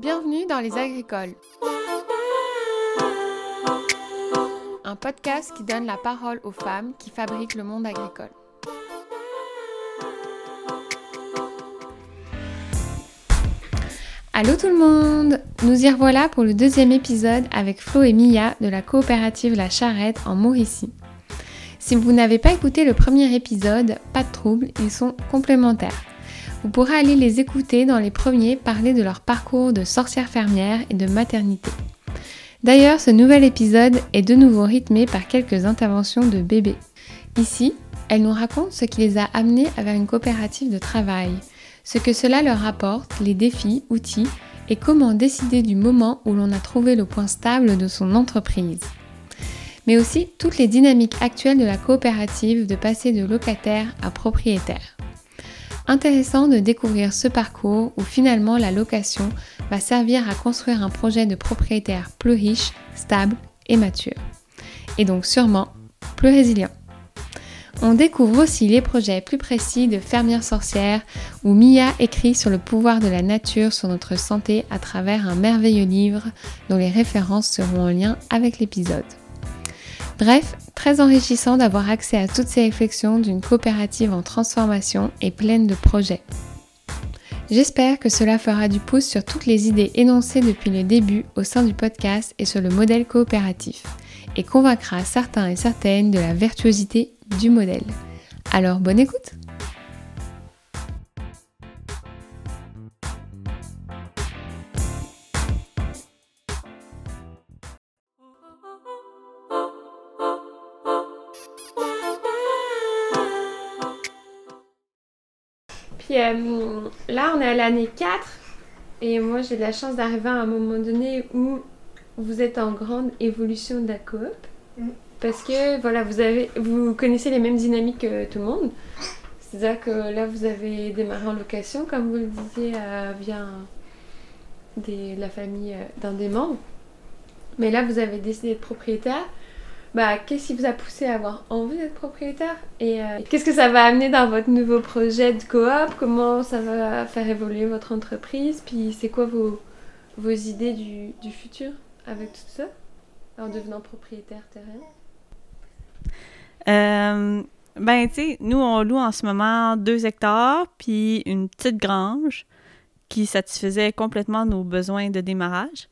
Bienvenue dans Les Agricoles. Un podcast qui donne la parole aux femmes qui fabriquent le monde agricole. Allô tout le monde Nous y revoilà pour le deuxième épisode avec Flo et Mia de la coopérative La Charrette en Mauricie. Si vous n'avez pas écouté le premier épisode, pas de trouble, ils sont complémentaires. Vous pourrez aller les écouter dans les premiers parler de leur parcours de sorcière fermière et de maternité. D'ailleurs, ce nouvel épisode est de nouveau rythmé par quelques interventions de bébés. Ici, elles nous racontent ce qui les a amenés vers une coopérative de travail, ce que cela leur apporte, les défis, outils et comment décider du moment où l'on a trouvé le point stable de son entreprise. Mais aussi toutes les dynamiques actuelles de la coopérative de passer de locataire à propriétaire. Intéressant de découvrir ce parcours où finalement la location va servir à construire un projet de propriétaire plus riche, stable et mature. Et donc sûrement plus résilient. On découvre aussi les projets plus précis de Fermière sorcière où Mia écrit sur le pouvoir de la nature sur notre santé à travers un merveilleux livre dont les références seront en lien avec l'épisode. Bref, très enrichissant d'avoir accès à toutes ces réflexions d'une coopérative en transformation et pleine de projets. J'espère que cela fera du pouce sur toutes les idées énoncées depuis le début au sein du podcast et sur le modèle coopératif, et convaincra certains et certaines de la virtuosité du modèle. Alors bonne écoute Euh, là, on est à l'année 4 et moi j'ai de la chance d'arriver à un moment donné où vous êtes en grande évolution de la coop. Mm. Parce que voilà, vous, avez, vous connaissez les mêmes dynamiques que tout le monde. C'est-à-dire que là, vous avez démarré en location, comme vous le disiez, euh, via la famille euh, d'un des membres. Mais là, vous avez décidé d'être propriétaire bah, qu'est-ce qui vous a poussé à avoir envie d'être propriétaire Et euh, qu'est-ce que ça va amener dans votre nouveau projet de coop? Comment ça va faire évoluer votre entreprise? Puis c'est quoi vos, vos idées du, du, futur avec tout ça en devenant propriétaire terrain? Euh, Ben, tu sais, nous, on loue en ce moment deux hectares, puis une petite grange qui satisfaisait complètement nos besoins de démarrage.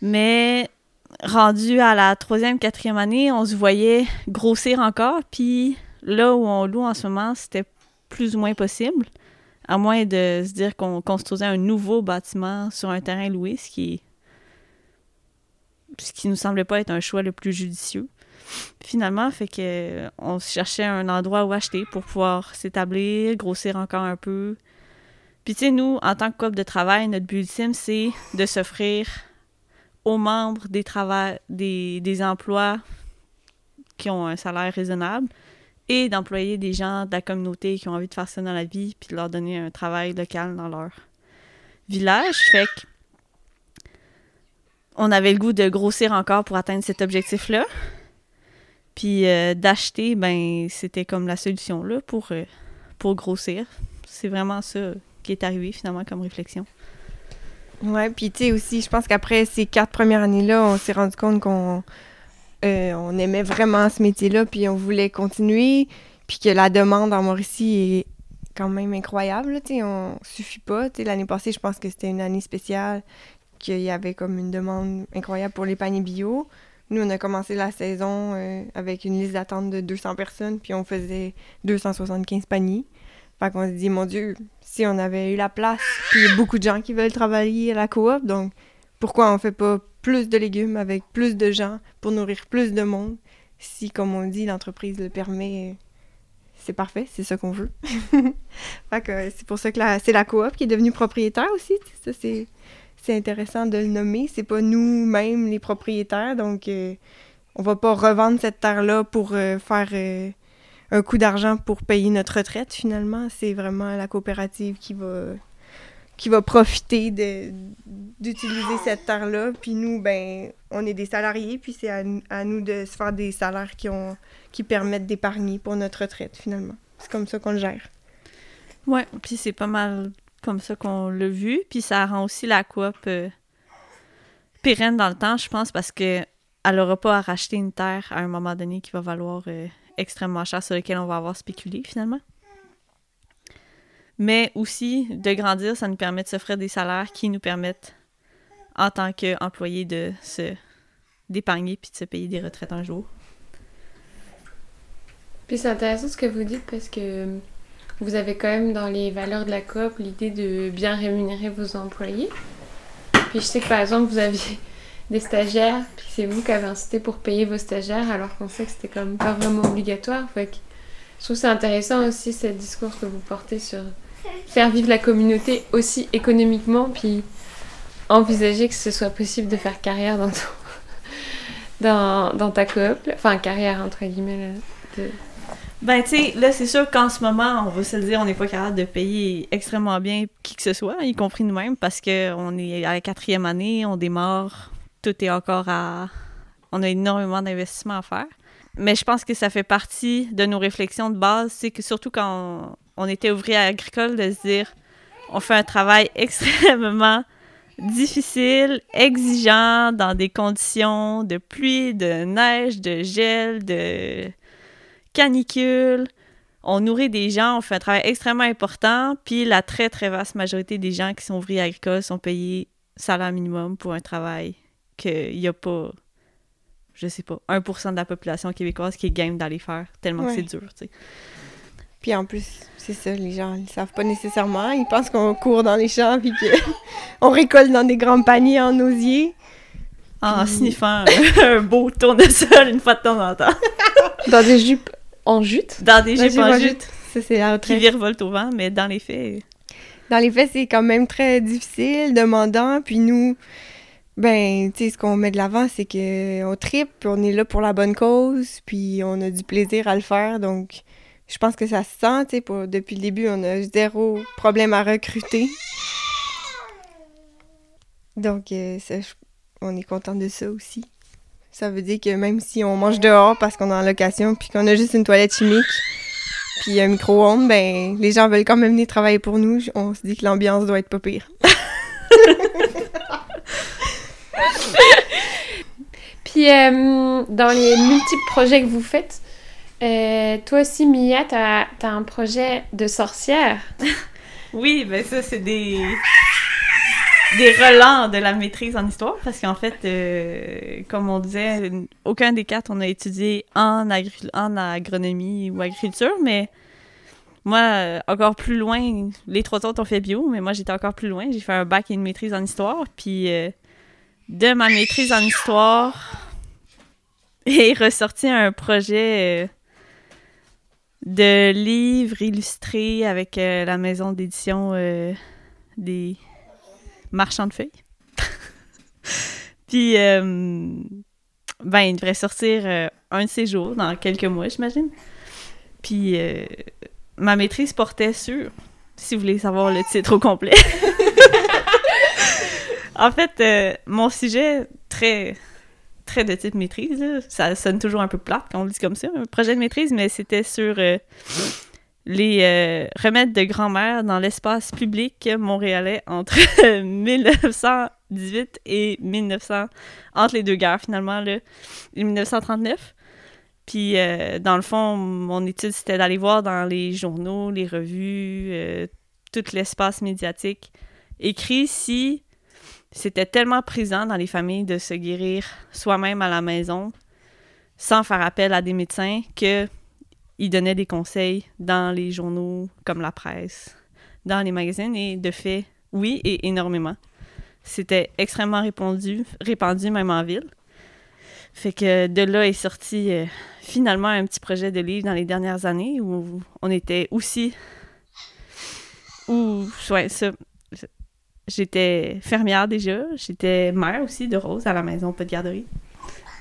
Mais rendu à la troisième, quatrième année, on se voyait grossir encore. Puis là où on loue en ce moment, c'était plus ou moins possible, à moins de se dire qu'on construisait un nouveau bâtiment sur un terrain loué, ce qui ce qui nous semblait pas être un choix le plus judicieux. Finalement, fait que on cherchait un endroit où acheter pour pouvoir s'établir, grossir encore un peu. Puis tu sais, nous, en tant que couple de travail, notre but ultime, c'est de s'offrir aux membres des, des, des emplois qui ont un salaire raisonnable et d'employer des gens de la communauté qui ont envie de faire ça dans la vie puis de leur donner un travail local dans leur village. Fait que on avait le goût de grossir encore pour atteindre cet objectif-là. Puis euh, d'acheter, ben c'était comme la solution là pour, euh, pour grossir. C'est vraiment ça qui est arrivé finalement comme réflexion. Ouais, puis tu sais aussi, je pense qu'après ces quatre premières années-là, on s'est rendu compte qu'on euh, aimait vraiment ce métier-là, puis on voulait continuer, puis que la demande en Mauricie est quand même incroyable, tu sais, on suffit pas. Tu sais, l'année passée, je pense que c'était une année spéciale, qu'il y avait comme une demande incroyable pour les paniers bio. Nous, on a commencé la saison euh, avec une liste d'attente de 200 personnes, puis on faisait 275 paniers. Fait qu'on se dit, mon Dieu, si on avait eu la place, puis il y a beaucoup de gens qui veulent travailler à la coop, donc pourquoi on fait pas plus de légumes avec plus de gens pour nourrir plus de monde? Si, comme on dit, l'entreprise le permet, c'est parfait, c'est ça qu'on veut. que c'est pour ça que c'est la coop qui est devenue propriétaire aussi. C'est, intéressant de le nommer. C'est pas nous-mêmes les propriétaires, donc euh, on va pas revendre cette terre-là pour euh, faire euh, un coup d'argent pour payer notre retraite, finalement. C'est vraiment la coopérative qui va qui va profiter d'utiliser cette terre-là. Puis nous, ben, on est des salariés, puis c'est à, nous de se faire des salaires qui, ont, qui permettent d'épargner pour notre retraite, finalement. C'est comme ça qu'on le gère. Ouais, puis c'est pas mal comme ça qu'on l'a vu. Puis ça rend aussi la coop euh, pérenne dans le temps, je pense, parce que elle n'aura pas à racheter une terre à un moment donné qui va valoir euh, extrêmement cher, sur lequel on va avoir spéculé finalement. Mais aussi, de grandir, ça nous permet de s'offrir des salaires qui nous permettent, en tant qu'employés, de se d'épargner puis de se payer des retraites un jour. Puis c'est intéressant ce que vous dites parce que vous avez quand même dans les valeurs de la coop l'idée de bien rémunérer vos employés. Puis je sais que par exemple vous aviez des stagiaires, puis c'est vous qui avez incité pour payer vos stagiaires alors qu'on sait que c'était comme pas vraiment obligatoire. Fait je trouve c'est intéressant aussi ce discours que vous portez sur faire vivre la communauté aussi économiquement, puis envisager que ce soit possible de faire carrière dans ton, dans, dans ta coop, enfin carrière entre guillemets. Là. Ben, tu sais, là, c'est sûr qu'en ce moment, on va se le dire, on n'est pas capable de payer extrêmement bien qui que ce soit, y compris nous-mêmes, parce qu'on est à la quatrième année, on démarre, tout est encore à. On a énormément d'investissements à faire. Mais je pense que ça fait partie de nos réflexions de base, c'est que surtout quand on, était ouvrier agricole, de se dire, on fait un travail extrêmement difficile, exigeant, dans des conditions de pluie, de neige, de gel, de canicule. On nourrit des gens, on fait un travail extrêmement important, puis la très très vaste majorité des gens qui sont ouvriers agricoles sont payés salaire minimum pour un travail qu'il n'y a pas, je sais pas, 1% de la population québécoise qui est game d'aller faire, tellement que c'est dur, tu sais. Puis en plus, c'est ça, les gens, ils savent pas nécessairement. Ils pensent qu'on court dans les champs puis qu'on récolte dans des grands paniers en osier. En sniffant un, beau tournesol une fois de temps en temps. Dans des jupes en jute. Dans des Dans jupes des en jupes. jute Ça, c'est la qui virevoltent au vent, mais dans les faits, Dans les faits, c'est quand même très difficile, demandant. Puis nous, ben, tu sais, ce qu'on met de l'avant, c'est qu'on tripe, puis on est là pour la bonne cause, puis on a du plaisir à le faire. Donc, je pense que ça se sent, tu sais, depuis le début, on a zéro problème à recruter. Donc, euh, ça, on est content de ça aussi. Ça veut dire que même si on mange dehors parce qu'on est en location, puis qu'on a juste une toilette chimique, puis un micro-ondes, ben, les gens veulent quand même venir travailler pour nous. On se dit que l'ambiance doit être pas pire. Puis euh, dans les multiples projets que vous faites, euh, toi aussi, Mia, t'as as un projet de sorcière. Oui, ben ça, c'est des des relents de la maîtrise en histoire parce qu'en fait, euh, comme on disait, aucun des quatre on a étudié en, en agronomie ou agriculture, mais moi, encore plus loin, les trois autres ont fait bio, mais moi j'étais encore plus loin. J'ai fait un bac et une maîtrise en histoire, puis de ma maîtrise en histoire est ressorti un projet euh, de livres illustrés avec euh, la maison d'édition euh, des marchands de feuilles. Puis, ben, il devrait sortir un de ces jours, dans quelques mois, j'imagine. Puis, ma maîtrise portait sur, si vous voulez savoir le titre au complet. en fait, euh, mon sujet, très, très de type maîtrise, ça sonne toujours un peu plate quand on le dit comme ça, un projet de maîtrise, mais c'était sur euh, les euh, remèdes de grand-mère dans l'espace public montréalais entre 1918 et 1900, entre les deux guerres finalement, là, 1939. Puis, dans le fond, mon étude, c'était d'aller voir dans les journaux, les revues, tout l'espace médiatique, écrit si c'était tellement présent dans les familles de se guérir soi-même à la maison, sans faire appel à des médecins, que ils donnaient des conseils dans les journaux comme la presse, dans les magazines, et de fait, oui, et énormément. C'était extrêmement répandu, répandu même en ville. Fait que de là est sorti euh, finalement un petit projet de livre dans les dernières années où on était aussi... Où, ouais, ça, j'étais fermière déjà, j'étais mère aussi de Rose à la maison, pas de garderie.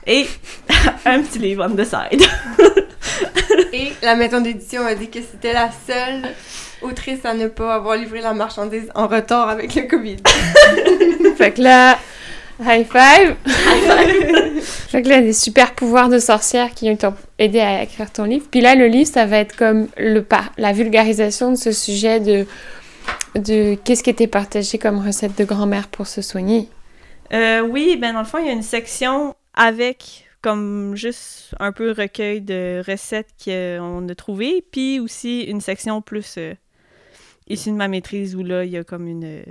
Et un petit livre on the side. Et la maison d'édition a dit que c'était la seule autrice à ne pas avoir livré la marchandise en retard avec le COVID. Fait que là, high five! fait que là, des super pouvoirs de sorcière qui t'ont aidé à écrire ton livre. Puis là, le livre, ça va être comme le la vulgarisation de ce sujet de de qu'est-ce qui était partagé comme recette de grand-mère pour se soigner? Euh, oui, ben dans le fond, il y a une section avec comme juste un peu recueil de recettes qu'on a trouvées, puis aussi une section plus euh, issue de ma maîtrise où là, il y a comme une,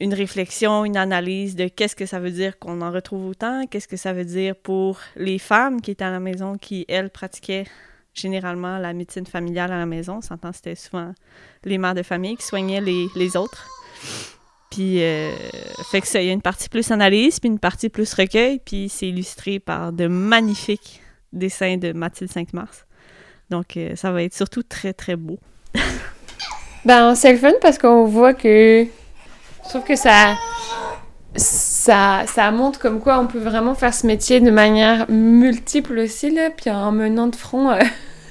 une réflexion, une analyse de qu'est-ce que ça veut dire qu'on en retrouve autant, qu'est-ce que ça veut dire pour les femmes qui étaient à la maison, qui, elles, pratiquaient généralement la médecine familiale à la maison. On s'entend, c'était souvent les mères de famille qui soignaient les, les autres. Puis, euh, fait que ça, il y a une partie plus analyse, puis une partie plus recueil, puis c'est illustré par de magnifiques dessins de Mathilde 5 mars. Donc, euh, ça va être surtout très, très beau. ben, c'est le fun parce qu'on voit que. Je trouve que ça. Ça, ça montre comme quoi on peut vraiment faire ce métier de manière multiple aussi, puis en menant de front euh,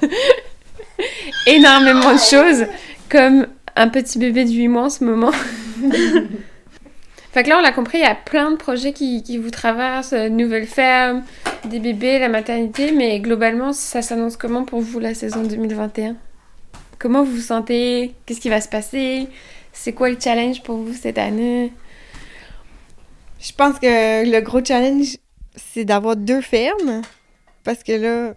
énormément de choses, comme un petit bébé de 8 mois en ce moment. fait que là, on l'a compris, il y a plein de projets qui, qui vous traversent, euh, nouvelle ferme, des bébés, la maternité, mais globalement, ça s'annonce comment pour vous la saison 2021 Comment vous vous sentez? Qu'est-ce qui va se passer? C'est quoi le challenge pour vous cette année? Je pense que le gros challenge, c'est d'avoir deux fermes. Parce que là,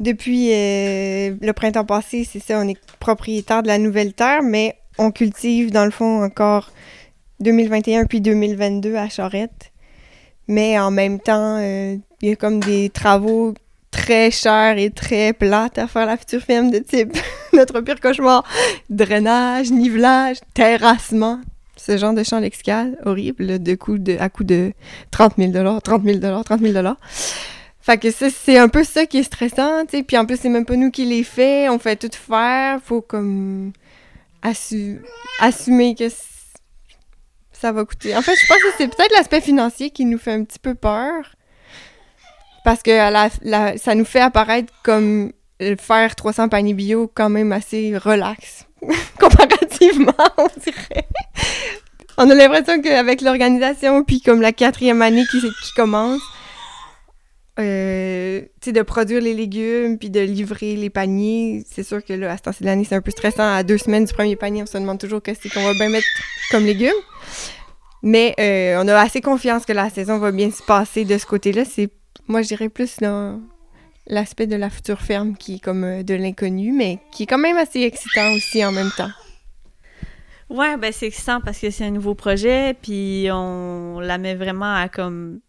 depuis euh, le printemps passé, c'est ça, on est propriétaire de la nouvelle terre, mais on cultive dans le fond encore 2021 puis 2022 à Charette. Mais en même temps, euh, il y a comme des travaux très chers et très plates à faire la future ferme de type notre pire cauchemar. Drainage, nivelage, terrassement. Ce genre de champ lexical horrible de de, à coût de 30 000 30 000 30 000 fait que ça, c'est un peu ça qui est stressant, tu sais. Puis en plus, c'est même pas nous qui les fait. On fait tout faire. Faut comme assumer que ça va coûter. En fait, je pense que c'est peut-être l'aspect financier qui nous fait un petit peu peur. Parce que ça nous fait apparaître comme faire 300 paniers bio quand même assez relax. Comparativement, on dirait. On a l'impression qu'avec l'organisation, puis comme la quatrième année qui, qui commence, euh, de produire les légumes puis de livrer les paniers, c'est sûr que là, à ce temps de l'année, c'est un peu stressant. À deux semaines du premier panier, on se demande toujours qu'est-ce qu'on va bien mettre comme légumes. Mais euh, on a assez confiance que la saison va bien se passer de ce côté-là. C'est, moi, je dirais plus l'aspect de la future ferme qui est comme euh, de l'inconnu, mais qui est quand même assez excitant aussi en même temps. Ouais, ben c'est excitant parce que c'est un nouveau projet, puis on la met vraiment à comme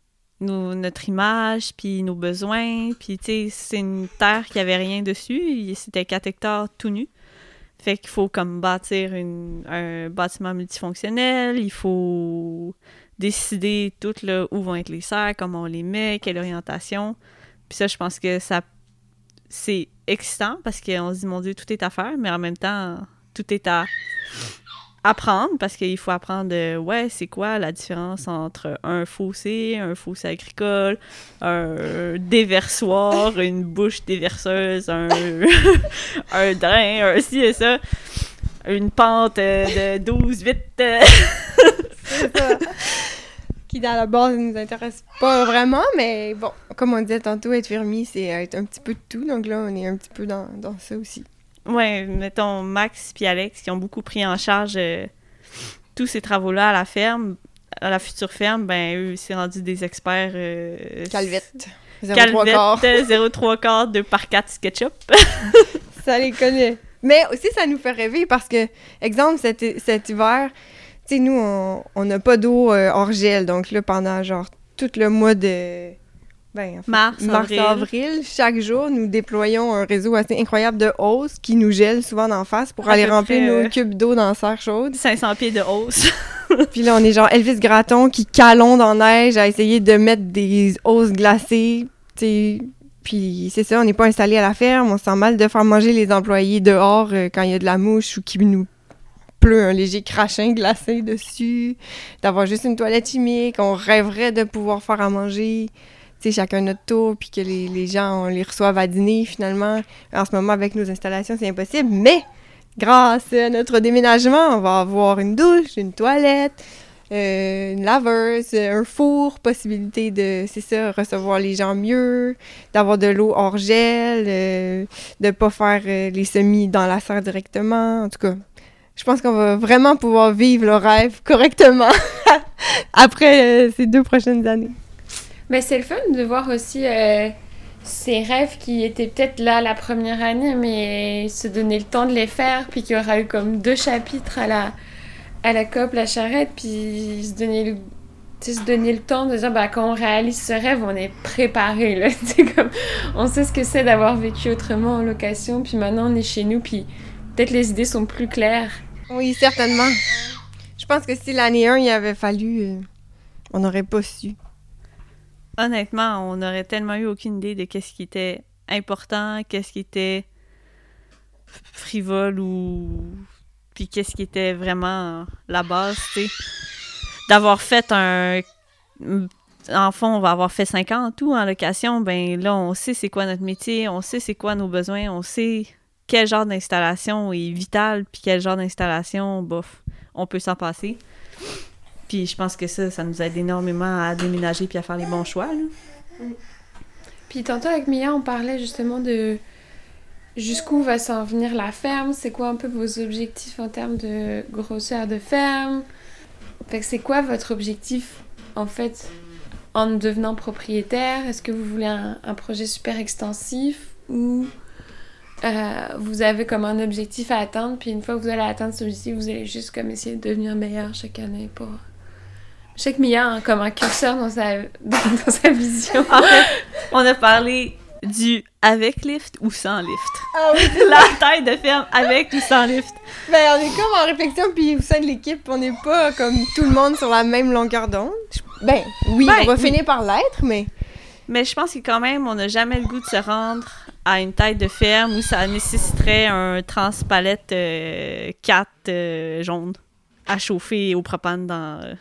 notre image, puis nos besoins. Puis, tu sais, c'est une terre qui avait rien dessus. C'était 4 hectares tout nu. Fait qu'il faut comme bâtir un bâtiment multifonctionnel. Il faut décider tout où vont être les serres, comment on les met, quelle orientation. Puis ça, je pense que ça c'est excitant parce qu'on se dit, mon Dieu, tout est à faire, mais en même temps, tout est à apprendre parce qu'il faut apprendre de, ouais, c'est quoi la différence entre un fossé, un fossé agricole, un déversoir, une bouche déverseuse, un, un drain, un ci et ça, une pente de 12, 8. Qui, dans la base, ne nous intéresse pas vraiment, mais bon, comme on disait tantôt, être fermier, c'est être un petit peu de tout. Donc là, on est un petit peu dans, dans ça aussi. Ouais, mettons Max puis Alex qui ont beaucoup pris en charge euh, tous ces travaux-là à la ferme, à la future ferme, ben eux, c'est rendu des experts. Euh, Calvette. 0,3 quart, 2 par 4 SketchUp. ça les connaît. Mais aussi, ça nous fait rêver parce que, exemple, cet, cet hiver, tu sais, nous, on n'a pas d'eau euh, hors gel. Donc là, pendant genre tout le mois de ben, mars, avril. chaque jour, nous déployons un réseau assez incroyable de hausse qui nous gèle souvent d'en face pour aller remplir nos cubes d'eau dans la serre chaude. 500 pieds de hausse. Puis là, on est genre Elvis Graton qui calonde en neige à essayer de mettre des hausses glacées. Puis c'est ça, on n'est pas installé à la ferme. On sent mal de faire manger les employés dehors euh, quand il y a de la mouche ou qui nous pleut un léger crachin glacé dessus. D'avoir juste une toilette chimique. On rêverait de pouvoir faire à manger chacun notre tour, puis que les, gens, on les reçoive à dîner, finalement. En ce moment, avec nos installations, c'est impossible. Mais, grâce à notre déménagement, on va avoir une douche, une toilette, euh, une laveuse, un four, possibilité de, c'est ça, recevoir les gens mieux, d'avoir de l'eau hors gel, euh, de pas faire euh, les semis dans la serre directement. En tout cas, je pense qu'on va vraiment pouvoir vivre le rêve correctement après euh, ces deux prochaines années. Mais c'est le fun de voir aussi euh, ces rêves qui étaient peut-être là la première année, mais se donner le temps de les faire, puis qu'il y aura eu comme deux chapitres à la, à la COP, la charrette, puis se donner le, se donner le temps de dire, bah, quand on réalise ce rêve, on est préparé, là. comme, on sait ce que c'est d'avoir vécu autrement en location, puis maintenant on est chez nous, puis peut-être les idées sont plus claires. Oui, certainement. Je pense que si l'année 1, il avait fallu, euh, on n'aurait pas su. Honnêtement, on n'aurait tellement eu aucune idée de qu'est-ce qui était important, qu'est-ce qui était frivole ou puis qu'est-ce qui était vraiment la base, tu sais. D'avoir fait un en fond, on va avoir fait cinq ans en tout en location, ben là, on sait c'est quoi notre métier, on sait c'est quoi nos besoins, on sait quel genre d'installation est vital, puis quel genre d'installation, bof, on peut s'en passer. Puis je pense que ça, ça nous aide énormément à déménager puis à faire les bons choix. Puis tantôt avec Mia, on parlait justement de jusqu'où va s'en venir la ferme, c'est quoi un peu vos objectifs en termes de grosseur de ferme? C'est quoi votre objectif en fait en devenant propriétaire? Est-ce que vous voulez un, un projet super extensif ou euh, vous avez comme un objectif à atteindre, puis une fois que vous allez atteindre ce objectif, vous allez juste comme essayer de devenir meilleur chaque année pour... Je sais que Mia a comme un curseur dans sa, dans, sa vision. En fait, on a parlé du avec lift ou sans lift. Ah oui, La taille de ferme avec ou sans lift. Ben, on est comme en réflexion, puis au sein de l'équipe, on n'est pas comme tout le monde sur la même longueur d'onde. Ben, oui, Ben, on va oui. finir par l'être, mais... Mais je pense que quand même, on n'a jamais le goût de se rendre à une taille de ferme où ça nécessiterait un transpalette euh, 4 euh, jaune à chauffer au propane dans, euh,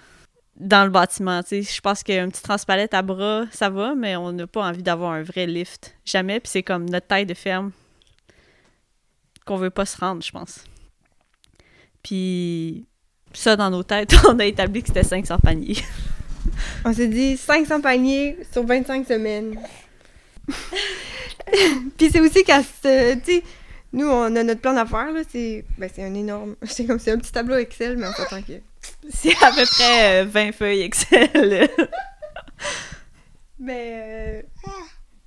dans le bâtiment. tu sais. Je pense qu'un petit transpalette à bras, ça va, mais on n'a pas envie d'avoir un vrai lift. Jamais. Puis c'est comme notre taille de ferme qu'on veut pas se rendre, je pense. Puis ça, dans nos têtes, on a établi que c'était 500 paniers. On s'est dit 500 paniers sur 25 semaines. Puis c'est aussi qu'à ce. Tu sais, nous, on a notre plan d'affaires, là. C'est ben, un énorme. C'est comme c'est un petit tableau Excel, mais on s'entend que. C'est à peu près euh, 20 feuilles Excel. Mais. euh,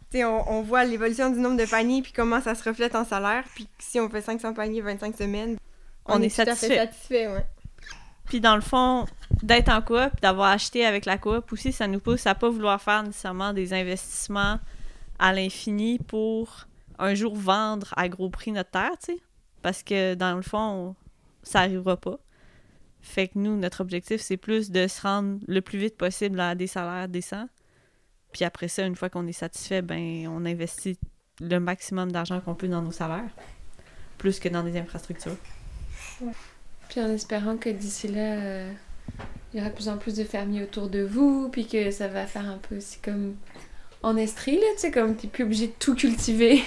tu sais, on, on voit l'évolution du nombre de paniers, puis comment ça se reflète en salaire. Puis si on fait 500 paniers 25 semaines, On est tout à fait satisfait. satisfait, ouais. Puis dans le fond, d'être en coop, d'avoir acheté avec la coop aussi, ça nous pousse à pas vouloir faire nécessairement des investissements à l'infini pour un jour vendre à gros prix notre terre, tu sais. Parce que dans le fond, ça arrivera pas. Fait que nous, notre objectif, c'est plus de se rendre le plus vite possible à des salaires décents. Puis après ça, une fois qu'on est satisfait, ben on investit le maximum d'argent qu'on peut dans nos salaires, plus que dans des infrastructures. Puis en espérant que d'ici là, euh, il y aura de plus en plus de fermiers autour de vous, puis que ça va faire un peu aussi comme en Estrie, là, tu sais, comme t'es plus obligé de tout cultiver.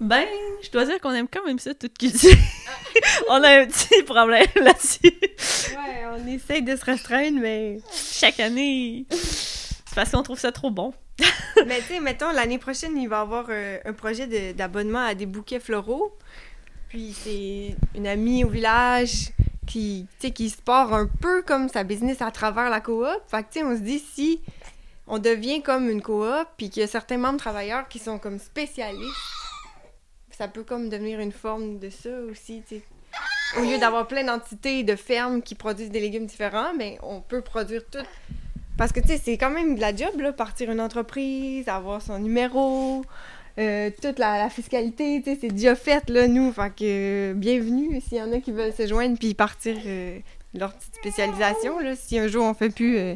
Ben, je dois dire qu'on aime quand même ça, tout cultiver. on a un petit problème là-dessus. Ouais, on essaye de se restreindre, mais. Chaque année, c'est parce qu'on trouve ça trop bon. Mais tu sais, mettons, l'année prochaine, il va y avoir euh, un projet de- d'abonnement à des bouquets floraux. Puis c'est une amie au village qui, qui se part un peu comme sa business à travers la coop. Fait que tu sais, on se dit si on devient comme une coop, puis qu'il y a certains membres travailleurs qui sont comme spécialistes, ça peut comme devenir une forme de ça aussi, tu sais. Au lieu d'avoir plein d'entités de fermes qui produisent des légumes différents, mais on peut produire tout parce que, tu sais, c'est quand même de la job, partir une entreprise, avoir son numéro, euh, toute la, fiscalité, tu sais, c'est déjà fait, là, nous. Fait que, bienvenue s'il y en a qui veulent se joindre puis partir euh, leur petite spécialisation, là. Si un jour on fait plus, euh,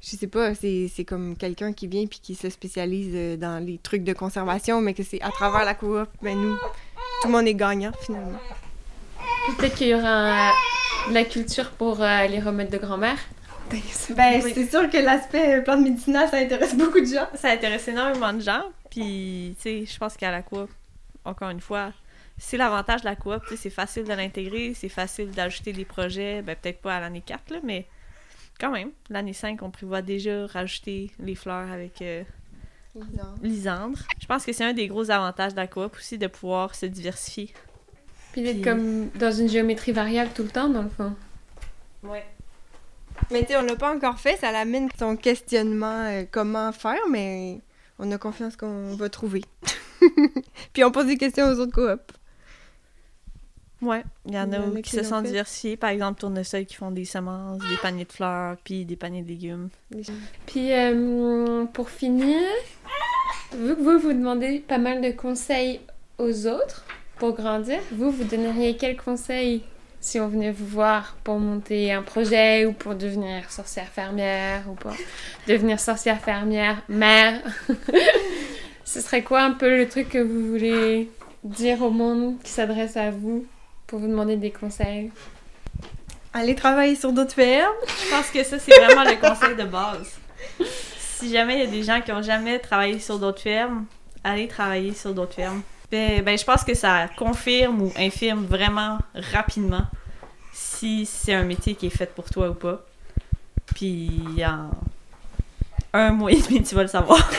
je sais pas, c'est c'est comme quelqu'un qui vient puis qui se spécialise euh, dans les trucs de conservation, mais que c'est à travers la coop, ben nous, tout le monde est gagnant, finalement. Peut-être qu'il y aura euh, de la culture pour euh, les remèdes de grand-mère. Ben, c'est sûr que l'aspect plante médicinale, ça intéresse beaucoup de gens. Ça intéresse énormément de gens. Puis, tu sais, je pense qu'à la coop, encore une fois, c'est l'avantage de la coop. tu sais, C'est facile de l'intégrer, c'est facile d'ajouter des projets. Ben, peut-être pas à l'année 4, là, mais quand même, l'année 5, on prévoit déjà rajouter les fleurs avec euh, Lisandre. Je pense que c'est un des gros avantages de la coop aussi de pouvoir se diversifier. Puis d'être Puis- comme dans une géométrie variable tout le temps, dans le fond. Ouais. Mais tu sais, on l'a pas encore fait, ça l'amène son questionnement euh, comment faire, mais on a confiance qu'on va trouver. Puis on pose des questions aux autres coops. Ouais, il y en a qui qui se sont diversifiés. Par exemple, tournesol qui font des semences, des paniers de fleurs, puis des paniers de légumes. Puis euh, pour finir, vu que vous vous demandez pas mal de conseils aux autres pour grandir, vous, vous donneriez quels conseils si on venait vous voir pour monter un projet ou pour devenir sorcière fermière ou pour devenir sorcière fermière mère? Ce serait quoi un peu le truc que vous voulez dire au monde qui s'adresse à vous? Pour vous demander des conseils Aller travailler sur d'autres fermes. Je pense que ça, c'est vraiment le conseil de base. Si jamais il y a des gens qui ont jamais travaillé sur d'autres fermes, allez travailler sur d'autres fermes. Ben, ben, je pense que ça confirme ou infirme vraiment rapidement si c'est un métier qui est fait pour toi ou pas. Puis en un mois et demi, tu vas le savoir.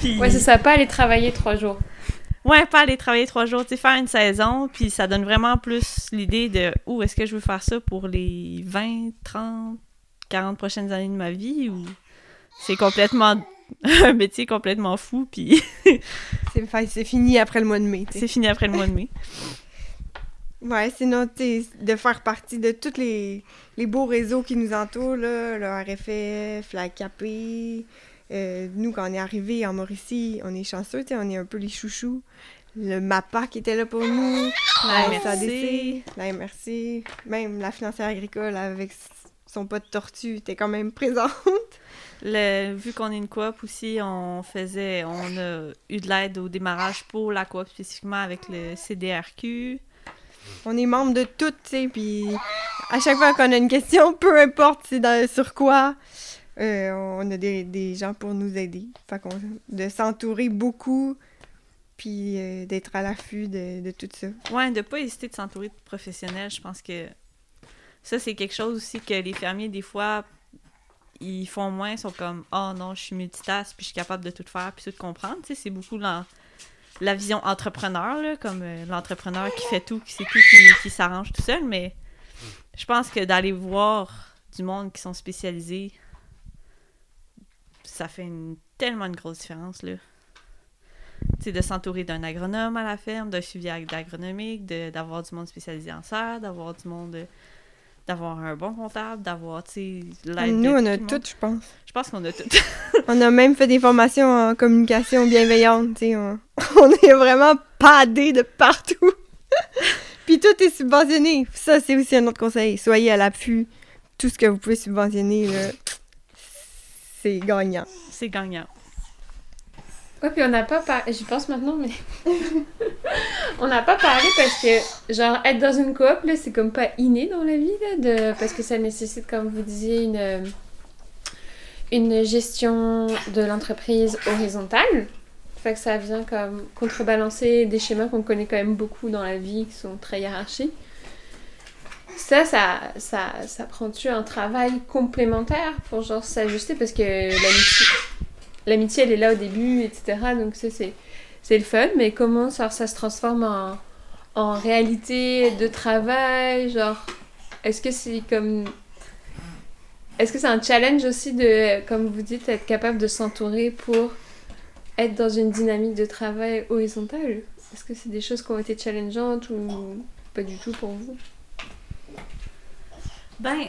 Puis- Ouais, c'est ça, pas aller travailler trois jours. Ouais, pas aller travailler trois jours, tu sais, faire une saison, puis ça donne vraiment plus l'idée de où est-ce que je veux faire ça pour les 20, 30, 40 prochaines années de ma vie ou c'est complètement un métier complètement fou, puis C'est fini après le mois de mai. c'est fini après le mois de mai. Ouais, sinon, tu sais, de faire partie de tous les, les beaux réseaux qui nous entourent, là, le RFF, la KP. Euh, nous, quand on est arrivé en Mauricie, on est chanceux, on est un peu les chouchous. Le MAPA qui était là pour nous, La la. SADC, la MRC, même la financière agricole avec son pot de tortue était quand même présente. Le, vu qu'on est une coop aussi, on faisait, on a eu de l'aide au démarrage pour la coop spécifiquement avec le CDRQ. On est membre de tout, tu sais, puis à chaque fois qu'on a une question, peu importe c'est dans- sur quoi, euh, on a des, gens pour nous aider. Fait de s'entourer beaucoup, puis euh, d'être à l'affût de, de tout ça. Ouais, de pas hésiter de s'entourer de professionnels, je pense que ça, c'est quelque chose aussi que les fermiers, des fois, ils font moins, ils sont comme « Oh non, je suis multitask, puis je suis capable de tout faire, puis tout comprendre. » Tu sais, c'est beaucoup la, la vision entrepreneur, là, comme euh, l'entrepreneur qui fait tout, qui sait tout, qui s'arrange tout seul, mais je pense que d'aller voir du monde qui sont spécialisés, ça fait une, tellement une grosse différence, là. Tu sais, de s'entourer d'un agronome à la ferme, d'un suivi ag- d'agronomique, de- d'avoir du monde spécialisé en serre, d'avoir du monde... d'avoir un bon comptable, d'avoir, tu sais, Nous, on a tout, je pense. Je pense qu'on a tout. On a même fait des formations en communication bienveillante, tu sais. On, on est vraiment padés de partout. puis tout est subventionné. Ça, c'est aussi un autre conseil. Soyez à l'affût. Tout ce que vous pouvez subventionner, là, c'est gagnant. C'est gagnant. Ouais, puis on n'a pas parlé, j'y pense maintenant, mais on n'a pas parlé parce que, genre, être dans une coop, là, c'est comme pas inné dans la vie, là, de... parce que ça nécessite, comme vous disiez, une, euh, une gestion de l'entreprise horizontale. Fait que ça vient comme contrebalancer des schémas qu'on connaît quand même beaucoup dans la vie, qui sont très hiérarchiques. Ça, ça, ça, ça prend-tu un travail complémentaire pour genre s'ajuster parce que l'amitié, elle est là au début, etc. Donc ça c'est, c'est le fun, mais comment ça, ça se transforme en, en réalité de travail? Genre, est-ce que c'est comme. Est-ce que c'est un challenge aussi de, comme vous dites, être capable de s'entourer pour être dans une dynamique de travail horizontale? Est-ce que c'est des choses qui ont été challengeantes ou pas du tout pour vous? Ben,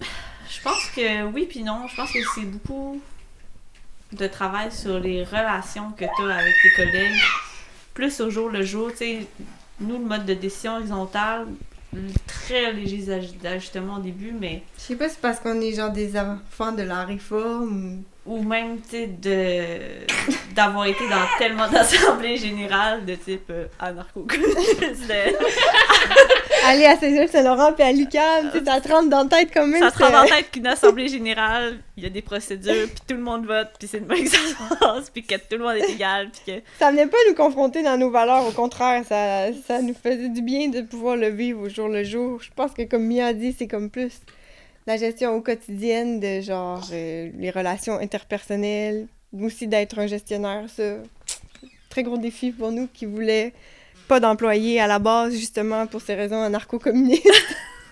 je pense que oui puis non. Je pense que c'est beaucoup de travail sur les relations que tu as avec tes collègues, plus au jour le jour. Tu sais, nous, le mode de décision horizontale, très léger aj- d'ajustement au début, mais Je sais pas si c'est parce qu'on est genre des enfants de la réforme ou même, tu sais, de, d'avoir été dans tellement d'assemblées générales de type euh, anarcho-communiste. aller à Saint-Jean-Saint-Laurent puis à l'UQAM, ça te rentre dans la tête quand même. Ça te c'est- rend en tête qu'une assemblée générale, il y a des procédures, puis tout le monde vote, puis c'est de même que ça se passe, puis que tout le monde est égal, puis que... Ça venait pas nous confronter dans nos valeurs, au contraire, ça, ça nous faisait du bien de pouvoir le vivre au jour le jour. Je pense que comme Mia dit, c'est comme plus la gestion au quotidien de genre euh, les relations interpersonnelles, aussi d'être un gestionnaire, ça. Très gros défi pour nous qui voulait pas d'employés à la base, justement, pour ces raisons anarcho-communistes.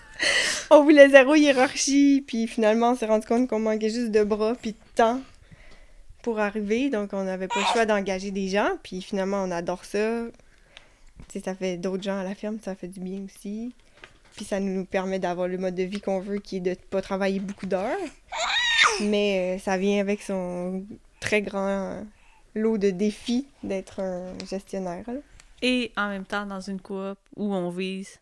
on voulait zéro hiérarchie, puis finalement, on s'est rendu compte qu'on manquait juste de bras puis de temps pour arriver, donc on n'avait pas le choix d'engager des gens, puis finalement, on adore ça. Tu sais, ça fait d'autres gens à la ferme, ça fait du bien aussi. Puis ça nous permet d'avoir le mode de vie qu'on veut, qui est de pas travailler beaucoup d'heures. Mais euh, ça vient avec son très grand lot de défis d'être un gestionnaire. Et en même temps, dans une coop où on vise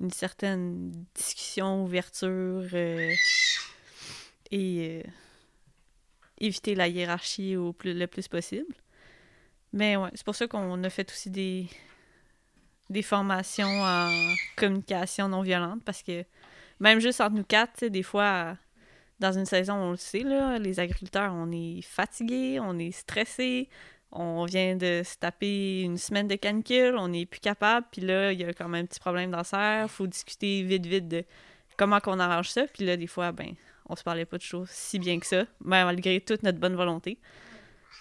une certaine discussion, ouverture euh, et euh, éviter la hiérarchie au plus, le plus possible. Mais ouais, c'est pour ça qu'on a fait aussi des, des formations en communication non violente parce que même juste entre nous quatre, des fois, dans une saison, on le sait, là, les agriculteurs, on est fatigués, on est stressés, on vient de se taper une semaine de canicule, on n'est plus capable, puis là, il y a quand même un petit problème dans serre, faut discuter vite, vite de comment qu'on arrange ça, puis là, des fois, ben, on se parlait pas de choses si bien que ça, ben, malgré toute notre bonne volonté.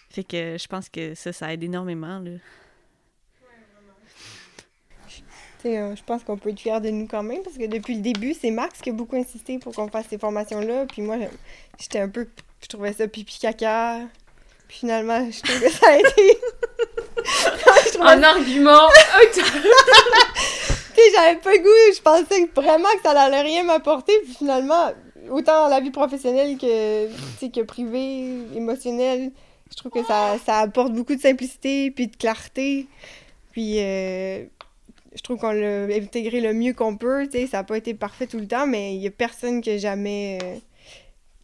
Fait que je pense que ça, ça aide énormément, là. Euh, je pense qu'on peut être fiers de nous quand même, parce que depuis le début, c'est Max qui a beaucoup insisté pour qu'on fasse ces formations-là. Puis moi, j'étais un peu. Je trouvais ça pipi caca. Finalement, je trouve que ça a été. Un argument. Tu j'avais pas le goût. Je pensais vraiment que ça allait rien m'apporter. Puis finalement, autant la vie professionnelle que, que privée, émotionnelle, je trouve que ça, ça apporte beaucoup de simplicité puis de clarté. Puis euh, je trouve qu'on l'a intégré le mieux qu'on peut. Tu sais, ça n'a pas été parfait tout le temps, mais il y a personne qui a jamais euh,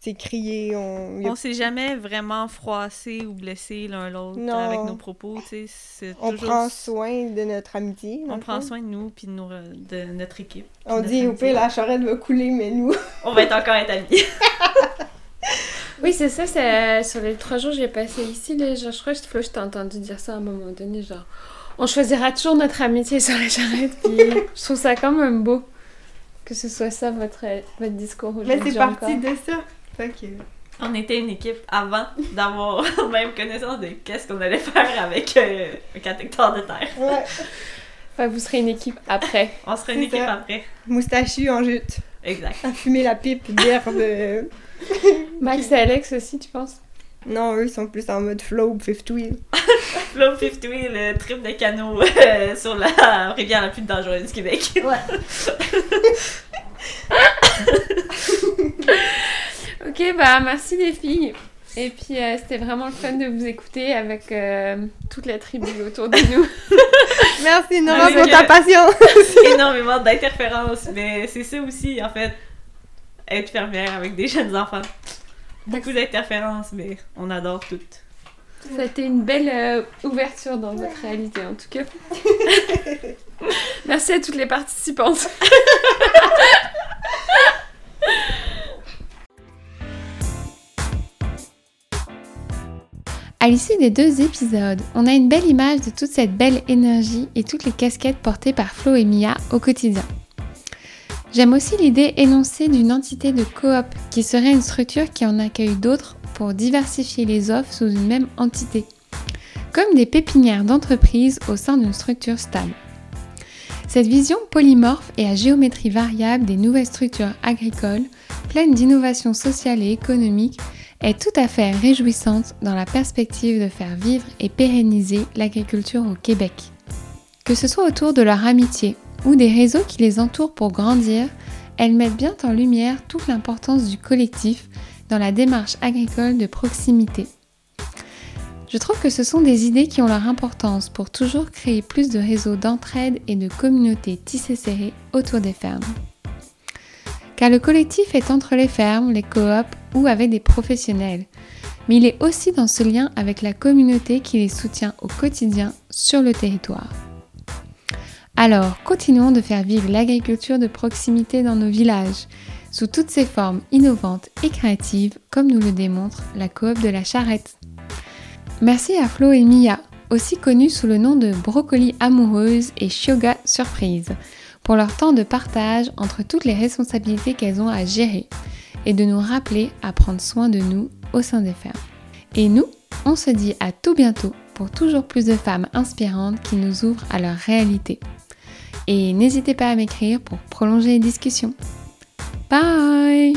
sais, crié. On, a- On s'est jamais vraiment froissé ou blessé l'un l'autre avec nos propos, tu sais, c'est on toujours... prend soin de notre amitié. On prend fond. soin de nous puis de, nos- de notre équipe. On Notre dit au pire, la charrette va couler, mais nous. On va être encore être amis. Oui, c'est ça, c'est sur les trois jours que j'ai passé ici, là, genre, je crois que je t'ai entendu dire ça à un moment donné, genre, on choisira toujours notre amitié sur la charrette, puis je trouve ça quand même beau que ce soit ça votre, votre discours Mais c'est parti encore. de ça. Fait que. On était une équipe avant d'avoir même connaissance de qu'est-ce qu'on allait faire avec euh, un 4 hectares de terre. Ouais. Enfin, vous serez une équipe après. On serait une équipe ça. après. Moustachu en jute. Exact. À fumer la pipe d'herbe. Max et Alex aussi, tu penses? Non, eux, ils sont plus en mode flow, fifth wheel. Flow 50 Wheel, le trip de canot euh, sur la rivière la plus dangereuse du Québec. Ouais. Ok, bah merci les filles. Et puis euh, c'était vraiment le fun de vous écouter avec euh, toute la tribu autour de nous. Merci, Nora, pour ta passion. Énormément d'interférences, mais c'est ça aussi, en fait, être fermière avec des jeunes enfants. Beaucoup d'interférences, mais on adore toutes. Ça a été une belle euh, ouverture dans votre réalité en tout cas. merci à toutes les participantes. À l'issue des deux épisodes, on a une belle image de toute cette belle énergie et toutes les casquettes portées par Flo et Mia au quotidien. J'aime aussi l'idée énoncée d'une entité de coop qui serait une structure qui en accueille d'autres pour diversifier les offres sous une même entité, comme des pépinières d'entreprise au sein d'une structure stable. Cette vision polymorphe et à géométrie variable des nouvelles structures agricoles, pleines d'innovations sociales et économiques, est tout à fait réjouissante dans la perspective de faire vivre et pérenniser l'agriculture au Québec. Que ce soit autour de leur amitié ou des réseaux qui les entourent pour grandir, elles mettent bien en lumière toute l'importance du collectif dans la démarche agricole de proximité. Je trouve que ce sont des idées qui ont leur importance pour toujours créer plus de réseaux d'entraide et de communautés tissées serrées autour des fermes. Car le collectif est entre les fermes, les coops ou avec des professionnels, mais il est aussi dans ce lien avec la communauté qui les soutient au quotidien sur le territoire. Alors, continuons de faire vivre l'agriculture de proximité dans nos villages, sous toutes ses formes innovantes et créatives, comme nous le démontre la coop de la charrette. Merci à Flo et Mia, aussi connus sous le nom de Brocoli Amoureuse et Shoga Surprise, pour leur temps de partage entre toutes les responsabilités qu'elles ont à gérer et de nous rappeler à prendre soin de nous au sein des fermes. Et nous, on se dit à tout bientôt pour toujours plus de femmes inspirantes qui nous ouvrent à leur réalité. Et n'hésitez pas à m'écrire pour prolonger les discussions. Bye